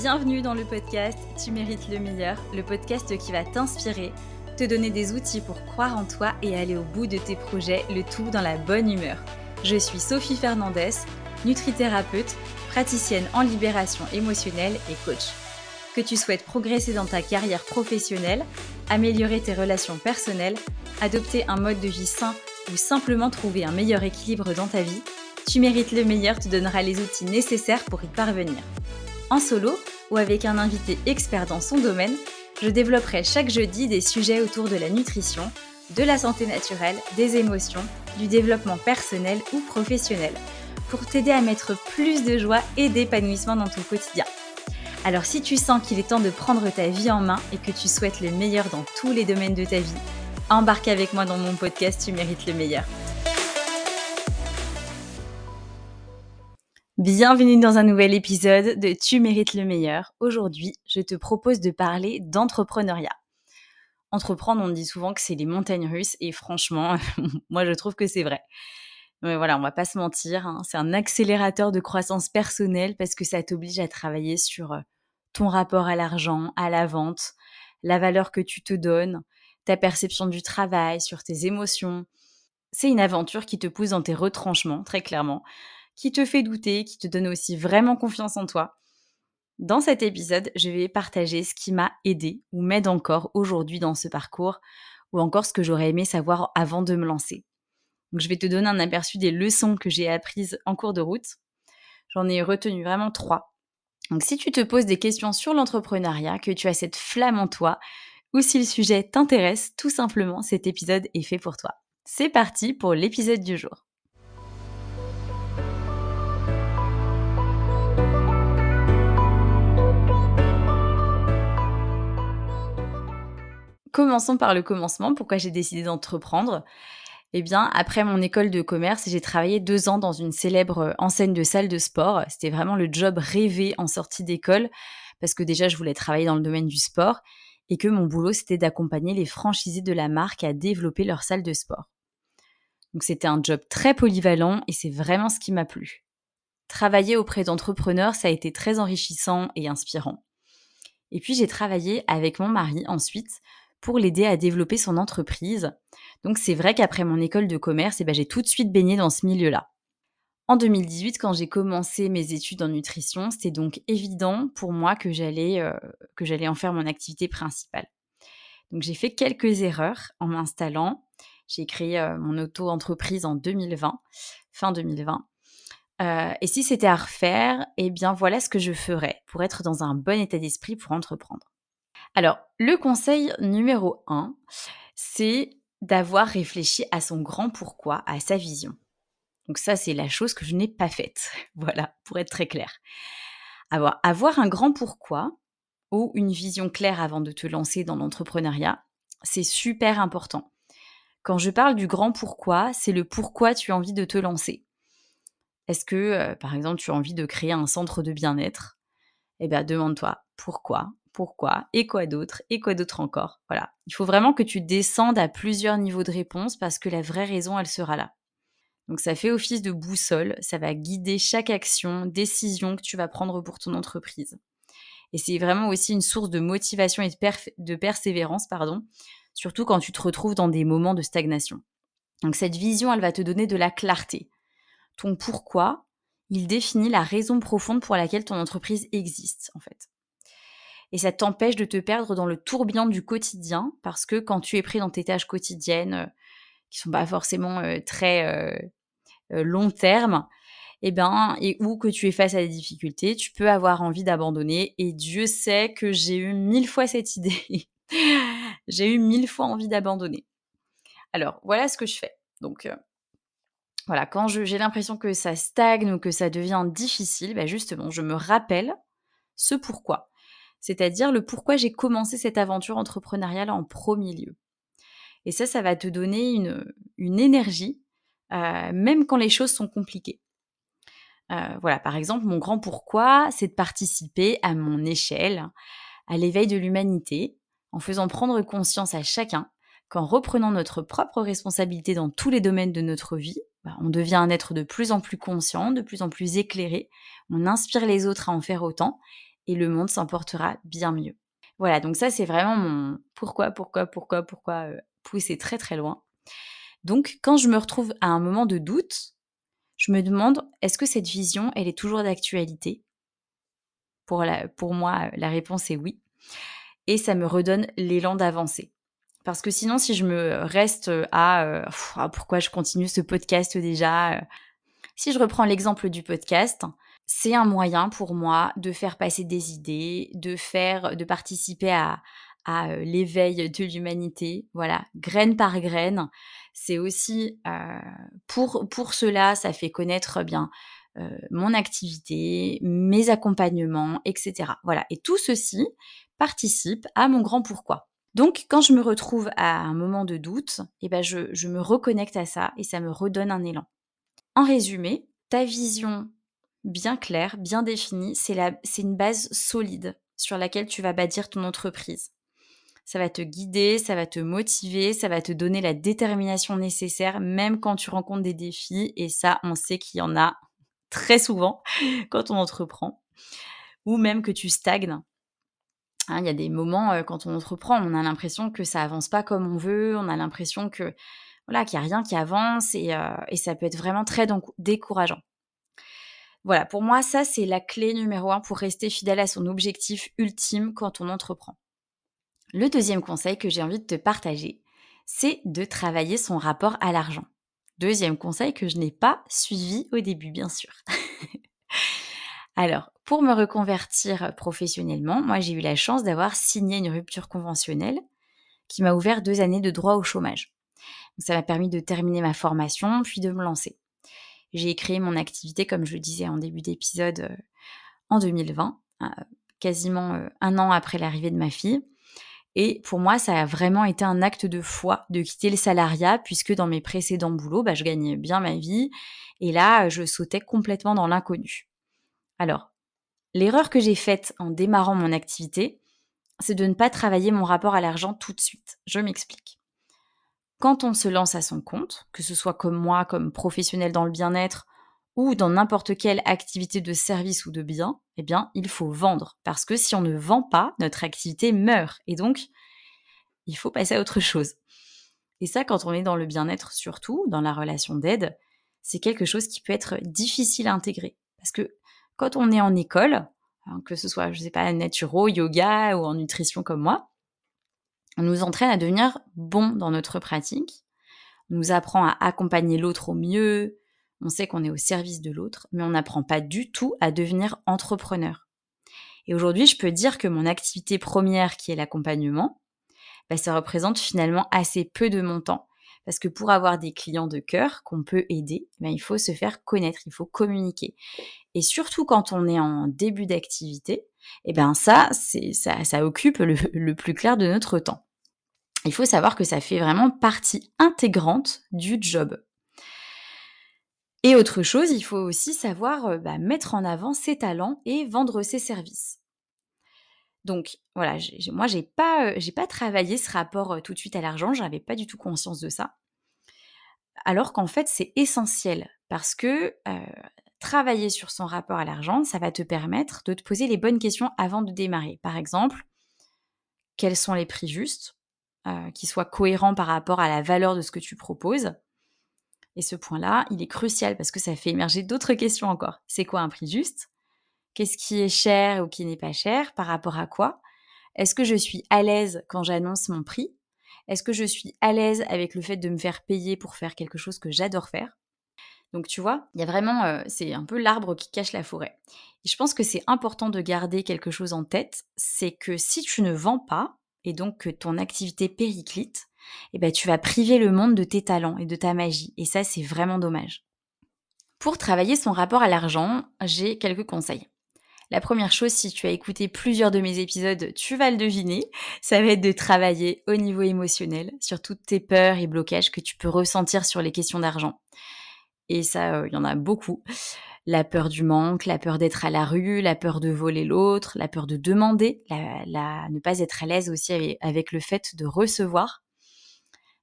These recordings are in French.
Bienvenue dans le podcast Tu mérites le meilleur, le podcast qui va t'inspirer, te donner des outils pour croire en toi et aller au bout de tes projets, le tout dans la bonne humeur. Je suis Sophie Fernandez, nutrithérapeute, praticienne en libération émotionnelle et coach. Que tu souhaites progresser dans ta carrière professionnelle, améliorer tes relations personnelles, adopter un mode de vie sain ou simplement trouver un meilleur équilibre dans ta vie, Tu mérites le meilleur te donnera les outils nécessaires pour y parvenir. En solo ou avec un invité expert dans son domaine, je développerai chaque jeudi des sujets autour de la nutrition, de la santé naturelle, des émotions, du développement personnel ou professionnel, pour t'aider à mettre plus de joie et d'épanouissement dans ton quotidien. Alors si tu sens qu'il est temps de prendre ta vie en main et que tu souhaites le meilleur dans tous les domaines de ta vie, embarque avec moi dans mon podcast Tu mérites le meilleur. Bienvenue dans un nouvel épisode de Tu mérites le meilleur. Aujourd'hui, je te propose de parler d'entrepreneuriat. Entreprendre, on dit souvent que c'est les montagnes russes et franchement, moi je trouve que c'est vrai. Mais voilà, on va pas se mentir, hein, c'est un accélérateur de croissance personnelle parce que ça t'oblige à travailler sur euh, ton rapport à l'argent, à la vente, la valeur que tu te donnes, ta perception du travail, sur tes émotions. C'est une aventure qui te pousse dans tes retranchements, très clairement, qui te fait douter, qui te donne aussi vraiment confiance en toi. Dans cet épisode, je vais partager ce qui m'a aidé ou m'aide encore aujourd'hui dans ce parcours, ou encore ce que j'aurais aimé savoir avant de me lancer. Je vais te donner un aperçu des leçons que j'ai apprises en cours de route. J'en ai retenu vraiment trois. Donc, si tu te poses des questions sur l'entrepreneuriat, que tu as cette flamme en toi, ou si le sujet t'intéresse, tout simplement, cet épisode est fait pour toi. C'est parti pour l'épisode du jour. Commençons par le commencement, pourquoi j'ai décidé d'entreprendre. Eh bien, après mon école de commerce, j'ai travaillé deux ans dans une célèbre enseigne de salle de sport. C'était vraiment le job rêvé en sortie d'école, parce que déjà, je voulais travailler dans le domaine du sport, et que mon boulot, c'était d'accompagner les franchisés de la marque à développer leur salle de sport. Donc c'était un job très polyvalent, et c'est vraiment ce qui m'a plu. Travailler auprès d'entrepreneurs, ça a été très enrichissant et inspirant. Et puis j'ai travaillé avec mon mari ensuite pour l'aider à développer son entreprise. Donc c'est vrai qu'après mon école de commerce, eh ben, j'ai tout de suite baigné dans ce milieu-là. En 2018, quand j'ai commencé mes études en nutrition, c'était donc évident pour moi que j'allais euh, que j'allais en faire mon activité principale. Donc j'ai fait quelques erreurs en m'installant. J'ai créé euh, mon auto-entreprise en 2020, fin 2020. Euh, et si c'était à refaire, eh bien voilà ce que je ferais pour être dans un bon état d'esprit pour entreprendre. Alors, le conseil numéro 1, c'est d'avoir réfléchi à son grand pourquoi, à sa vision. Donc ça, c'est la chose que je n'ai pas faite. voilà, pour être très clair. Avoir, avoir un grand pourquoi ou une vision claire avant de te lancer dans l'entrepreneuriat, c'est super important. Quand je parle du grand pourquoi, c'est le pourquoi tu as envie de te lancer. Est-ce que, euh, par exemple, tu as envie de créer un centre de bien-être? Eh bien, demande-toi pourquoi pourquoi, et quoi d'autre, et quoi d'autre encore. Voilà. Il faut vraiment que tu descendes à plusieurs niveaux de réponse parce que la vraie raison, elle sera là. Donc ça fait office de boussole, ça va guider chaque action, décision que tu vas prendre pour ton entreprise. Et c'est vraiment aussi une source de motivation et de, persévérance, pardon, surtout quand tu te retrouves dans des moments de stagnation. Donc cette vision, elle va te donner de la clarté. Ton pourquoi, il définit la raison profonde pour laquelle ton entreprise existe, en fait et ça t'empêche de te perdre dans le tourbillon du quotidien parce que quand tu es pris dans tes tâches quotidiennes euh, qui sont pas forcément euh, très euh, long terme, et eh ben, et où que tu es face à des difficultés, tu peux avoir envie d'abandonner. Et Dieu sait que j'ai eu mille fois cette idée. j'ai eu mille fois envie d'abandonner. Alors, voilà ce que je fais. Donc, voilà, quand j'ai l'impression que ça stagne ou que ça devient difficile, ben justement, je me rappelle ce pourquoi c'est-à-dire le pourquoi j'ai commencé cette aventure entrepreneuriale en premier lieu. Et ça, ça va te donner une, énergie, euh, même quand les choses sont compliquées. Euh, voilà, par exemple, mon grand pourquoi, c'est de participer à mon échelle à l'éveil de l'humanité, en faisant prendre conscience à chacun qu'en reprenant notre propre responsabilité dans tous les domaines de notre vie, bah, on devient un être de plus en plus conscient, de plus en plus éclairé, on inspire les autres à en faire autant, et le monde s'en portera bien mieux. Voilà, donc ça c'est vraiment mon pourquoi, pourquoi, pourquoi, pourquoi euh, pousser très très loin. Donc quand je me retrouve à un moment de doute, je me demande est-ce que cette vision, elle est toujours d'actualité? Pour, moi, la réponse est oui. Et ça me redonne l'élan d'avancer. Parce que sinon, si je me reste à euh, ah, pourquoi je continue ce podcast déjà, si je reprends l'exemple du podcast, c'est un moyen pour moi de faire passer des idées, de faire, de participer à, à l'éveil de l'humanité. Voilà, graine par graine. C'est aussi euh, pour pour cela, ça fait connaître bien euh, mon activité, mes accompagnements, etc. Voilà, et tout ceci participe à mon grand pourquoi. Donc, quand je me retrouve à un moment de doute, eh ben je, je me reconnecte à ça et ça me redonne un élan. En résumé, ta vision bien claire, bien définie, c'est une base solide sur laquelle tu vas bâtir ton entreprise ça va te guider, ça va te motiver, ça va te donner la détermination nécessaire, même quand tu rencontres des défis. Et ça, on sait qu'il y en a très souvent quand on entreprend, ou même que tu stagnes. Hein, il y a des moments euh, quand on entreprend, on a l'impression que ça avance pas comme on veut, on a l'impression que voilà qu'il n'y a rien qui avance et, euh, et ça peut être vraiment très décourageant. Voilà, pour moi, ça c'est la clé numéro un pour rester fidèle à son objectif ultime quand on entreprend. Le deuxième conseil que j'ai envie de te partager, c'est de travailler son rapport à l'argent. Deuxième conseil que je n'ai pas suivi au début, bien sûr. Alors, pour me reconvertir professionnellement, moi j'ai eu la chance d'avoir signé une rupture conventionnelle qui m'a ouvert deux années de droit au chômage. ça m'a permis de terminer ma formation, puis de me lancer. J'ai créé mon activité, comme je le disais en début d'épisode, euh, en 2020, euh, quasiment euh, un an après l'arrivée de ma fille. Et pour moi, ça a vraiment été un acte de foi de quitter le salariat, puisque dans mes précédents boulots, bah, je gagnais bien ma vie. Et là, je sautais complètement dans l'inconnu. Alors, l'erreur que j'ai faite en démarrant mon activité, c'est de ne pas travailler mon rapport à l'argent tout de suite. Je m'explique. Quand on se lance à son compte, que ce soit comme moi, comme professionnel dans le bien-être, ou dans n'importe quelle activité de service ou de bien, eh bien, il faut vendre. Parce que si on ne vend pas, notre activité meurt. Et donc, il faut passer à autre chose. Et ça, quand on est dans le bien-être surtout, dans la relation d'aide, c'est quelque chose qui peut être difficile à intégrer. Parce que quand on est en école, hein, que ce soit, je sais pas, naturo, yoga ou en nutrition comme moi, on nous entraîne à devenir bon dans notre pratique, on nous apprend à accompagner l'autre au mieux, on sait qu'on est au service de l'autre, mais on n'apprend pas du tout à devenir entrepreneur. Et aujourd'hui, je peux dire que mon activité première, qui est l'accompagnement, bah, ça représente finalement assez peu de mon temps. Parce que pour avoir des clients de cœur qu'on peut aider, bah, il faut se faire connaître, il faut communiquer. Et surtout quand on est en début d'activité, eh ben ça, occupe le plus clair de notre temps. Il faut savoir que ça fait vraiment partie intégrante du job. Et autre chose, il faut aussi savoir euh, bah, mettre en avant ses talents et vendre ses services. Donc voilà, moi j'ai pas, euh, pas travaillé ce rapport euh, tout de suite à l'argent, j'avais pas du tout conscience de ça. Alors qu'en fait c'est essentiel parce que travailler sur son rapport à l'argent, ça va te permettre de te poser les bonnes questions avant de démarrer. Par exemple, quels sont les prix justes, qui soient cohérents par rapport à la valeur de ce que tu proposes. Et ce point-là, il est crucial parce que ça fait émerger d'autres questions encore. C'est quoi un prix juste? Qu'est-ce qui est cher ou qui n'est pas cher Par rapport à quoi? Est-ce que je suis à l'aise quand j'annonce mon prix? Est-ce que je suis à l'aise avec le fait de me faire payer pour faire quelque chose que j'adore faire? Donc tu vois, il y a vraiment, euh, c'est un peu l'arbre qui cache la forêt. Et je pense que c'est important de garder quelque chose en tête, c'est que si tu ne vends pas, et donc que ton activité périclite, eh ben, tu vas priver le monde de tes talents et de ta magie. Et ça, c'est vraiment dommage. Pour travailler son rapport à l'argent, j'ai quelques conseils. La première chose, si tu as écouté plusieurs de mes épisodes, tu vas le deviner, ça va être de travailler au niveau émotionnel sur toutes tes peurs et blocages que tu peux ressentir sur les questions d'argent. Et ça, euh, il y en a beaucoup. La peur du manque, la peur d'être à la rue, la peur de voler l'autre, la peur de demander, la, ne pas être à l'aise aussi avec le fait de recevoir.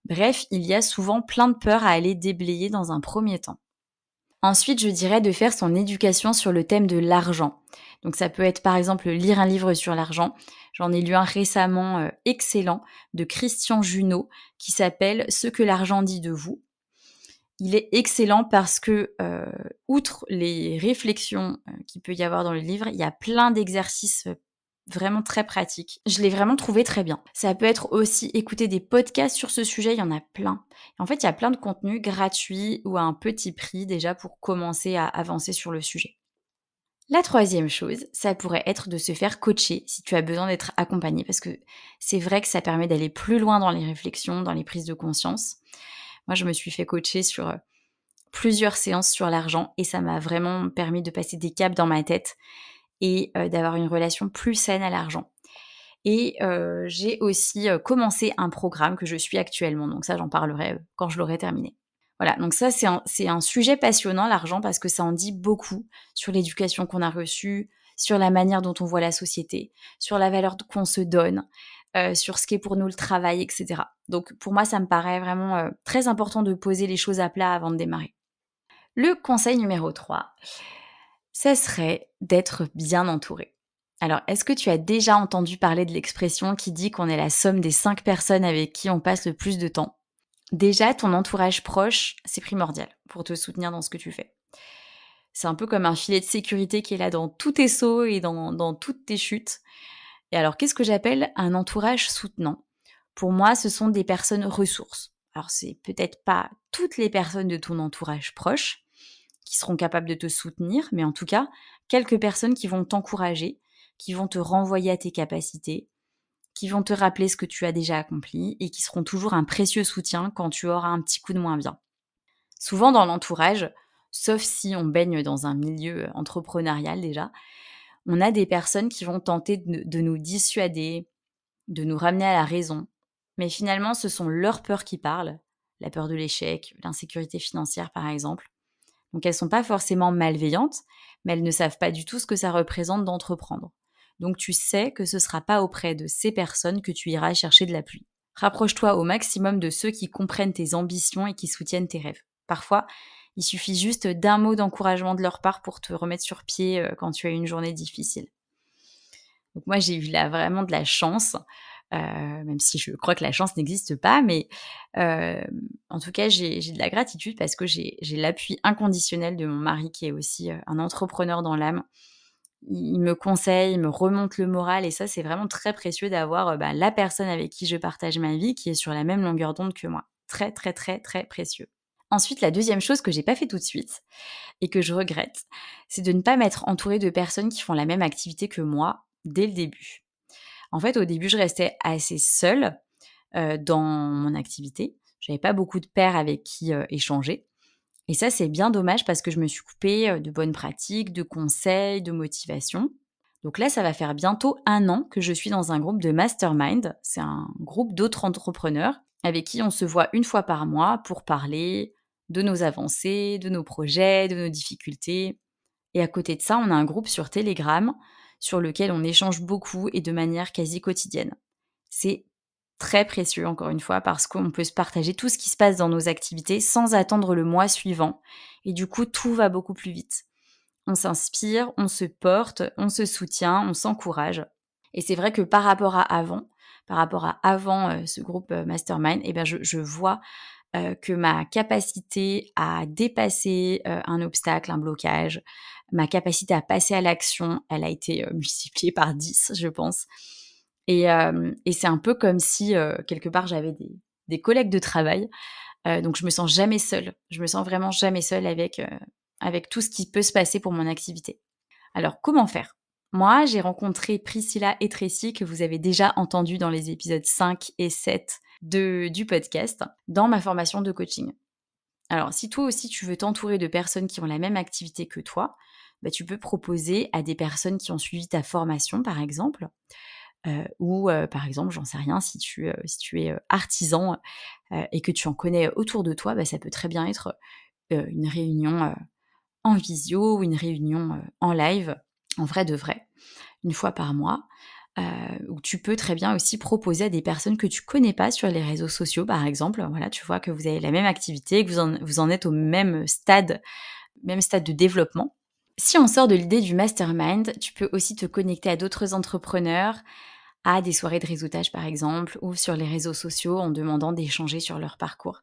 Bref, il y a souvent plein de peurs à aller déblayer dans un premier temps. Ensuite, je dirais de faire son éducation sur le thème de l'argent. Donc ça peut être par exemple lire un livre sur l'argent. J'en ai lu un récemment euh, excellent de Christian Junot qui s'appelle Ce que l'argent dit de vous. Il est excellent parce que, euh, outre les réflexions euh, qu'il peut y avoir dans le livre, il y a plein d'exercices vraiment très pratiques. Je l'ai vraiment trouvé très bien. Ça peut être aussi écouter des podcasts sur ce sujet, il y en a plein. En fait, il y a plein de contenus gratuits ou à un petit prix déjà pour commencer à avancer sur le sujet. La troisième chose, ça pourrait être de se faire coacher si tu as besoin d'être accompagné, parce que c'est vrai que ça permet d'aller plus loin dans les réflexions, dans les prises de conscience. Moi, je me suis fait coacher sur euh, plusieurs séances sur l'argent et ça m'a vraiment permis de passer des caps dans ma tête et euh, d'avoir une relation plus saine à l'argent. Et euh, j'ai aussi commencé un programme que je suis actuellement, donc ça j'en parlerai quand je l'aurai terminé. Voilà, donc ça c'est un, un, sujet passionnant, l'argent, parce que ça en dit beaucoup sur l'éducation qu'on a reçue, sur la manière dont on voit la société, sur la valeur qu'on se donne, euh, sur ce qu'est pour nous le travail, etc. Donc pour moi, ça me paraît vraiment euh, très important de poser les choses à plat avant de démarrer. Le conseil numéro 3, ça serait d'être bien entouré. Alors, est-ce que tu as déjà entendu parler de l'expression qui dit qu'on est la somme des cinq personnes avec qui on passe le plus de temps? Déjà, ton entourage proche, c'est primordial pour te soutenir dans ce que tu fais. C'est un peu comme un filet de sécurité qui est là dans tous tes sauts et dans, toutes tes chutes. Et alors, qu'est-ce que j'appelle un entourage soutenant? Pour moi, ce sont des personnes ressources. Alors, c'est peut-être pas toutes les personnes de ton entourage proche qui seront capables de te soutenir, mais en tout cas, quelques personnes qui vont t'encourager, qui vont te renvoyer à tes capacités, qui vont te rappeler ce que tu as déjà accompli et qui seront toujours un précieux soutien quand tu auras un petit coup de moins bien. Souvent dans l'entourage, sauf si on baigne dans un milieu entrepreneurial déjà, on a des personnes qui vont tenter de, nous dissuader, de nous ramener à la raison. Mais finalement, ce sont leurs peurs qui parlent, la peur de l'échec, l'insécurité financière par exemple. Donc elles ne sont pas forcément malveillantes, mais elles ne savent pas du tout ce que ça représente d'entreprendre. Donc tu sais que ce sera pas auprès de ces personnes que tu iras chercher de l'appui. Rapproche-toi au maximum de ceux qui comprennent tes ambitions et qui soutiennent tes rêves. Parfois, il suffit juste d'un mot d'encouragement de leur part pour te remettre sur pied euh, quand tu as une journée difficile. Donc moi, j'ai eu là vraiment de la chance, euh, même si je crois que la chance n'existe pas, mais euh, en tout cas, j'ai de la gratitude parce que j'ai l'appui inconditionnel de mon mari qui est aussi un entrepreneur dans l'âme il me conseille, il me remonte le moral et ça c'est vraiment très précieux d'avoir bah, la personne avec qui je partage ma vie qui est sur la même longueur d'onde que moi. Très très très très précieux. Ensuite, la deuxième chose que j'ai pas fait tout de suite et que je regrette, c'est de ne pas m'être entourée de personnes qui font la même activité que moi dès le début. En fait, au début, je restais assez seule euh, dans mon activité. J'avais pas beaucoup de pairs avec qui euh, échanger. Et ça, c'est bien dommage parce que je me suis coupée de bonnes pratiques, de conseils, de motivation. Donc là, ça va faire bientôt un an que je suis dans un groupe de mastermind. C'est un groupe d'autres entrepreneurs avec qui on se voit une fois par mois pour parler de nos avancées, de nos projets, de nos difficultés. Et à côté de ça, on a un groupe sur Telegram sur lequel on échange beaucoup et de manière quasi quotidienne. C'est très précieux, encore une fois, parce qu'on peut se partager tout ce qui se passe dans nos activités sans attendre le mois suivant. Et du coup, tout va beaucoup plus vite. On s'inspire, on se porte, on se soutient, on s'encourage. Et c'est vrai que par rapport à avant, par rapport à avant euh, ce groupe euh, Mastermind, eh bien je, vois euh, que ma capacité à dépasser un obstacle, un blocage, ma capacité à passer à l'action, elle a été multipliée par 10, je pense. Et, c'est un peu comme si, quelque part, j'avais des, collègues de travail. donc, je me sens jamais seule. Je me sens vraiment jamais seule avec, avec tout ce qui peut se passer pour mon activité. Alors, comment faire? Moi, j'ai rencontré Priscilla et Tracy, que vous avez déjà entendu dans les épisodes 5 et 7 de, du podcast, dans ma formation de coaching. Alors, si toi aussi tu veux t'entourer de personnes qui ont la même activité que toi, bah, tu peux proposer à des personnes qui ont suivi ta formation, par exemple, euh, ou euh, par exemple, j'en sais rien, si tu, euh, es artisan et que tu en connais autour de toi, bah, ça peut très bien être une réunion en visio ou une réunion en live, en vrai de vrai, une fois par mois. où tu peux très bien aussi proposer à des personnes que tu connais pas sur les réseaux sociaux, par exemple. Voilà, tu vois que vous avez la même activité, que vous en, vous en êtes au même stade même stade de développement. Si on sort de l'idée du mastermind, tu peux aussi te connecter à d'autres entrepreneurs, à des soirées de réseautage par exemple, ou sur les réseaux sociaux en demandant d'échanger sur leur parcours.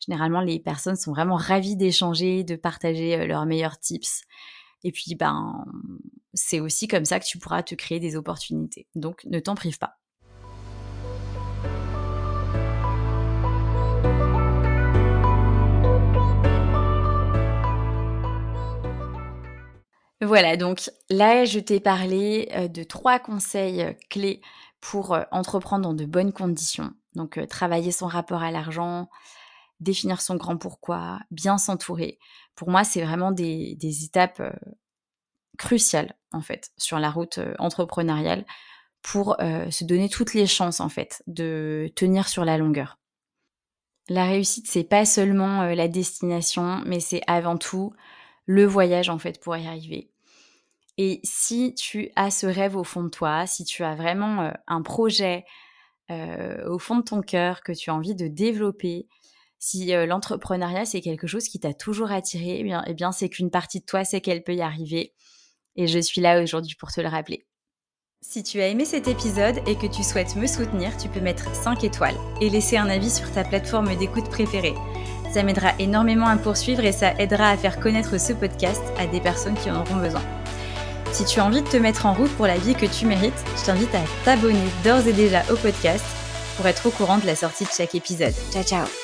Généralement, les personnes sont vraiment ravies d'échanger, de partager euh, leurs meilleurs tips. Et puis, ben, c'est aussi comme ça que tu pourras te créer des opportunités. Donc, ne t'en prive pas. Voilà, donc là, je t'ai parlé euh, de trois conseils euh, clés pour entreprendre dans de bonnes conditions. Donc, travailler son rapport à l'argent, définir son grand pourquoi, bien s'entourer. Pour moi, c'est vraiment des, étapes euh, cruciales, en fait, sur la route euh, entrepreneuriale pour euh, se donner toutes les chances, en fait, de tenir sur la longueur. La réussite, c'est pas seulement la destination, mais c'est avant tout le voyage, en fait, pour y arriver. Et si tu as ce rêve au fond de toi, si tu as vraiment un projet au fond de ton cœur que tu as envie de développer, si l'entrepreneuriat, c'est quelque chose qui t'a toujours attiré, eh bien, eh bien c'est qu'une partie de toi sait qu'elle peut y arriver. Et je suis là aujourd'hui pour te le rappeler. Si tu as aimé cet épisode et que tu souhaites me soutenir, tu peux mettre 5 étoiles et laisser un avis sur ta plateforme d'écoute préférée. Ça m'aidera énormément à poursuivre et ça aidera à faire connaître ce podcast à des personnes qui en auront besoin. Si tu as envie de te mettre en route pour la vie que tu mérites, je t'invite à t'abonner d'ores et déjà au podcast pour être au courant de la sortie de chaque épisode. Ciao ciao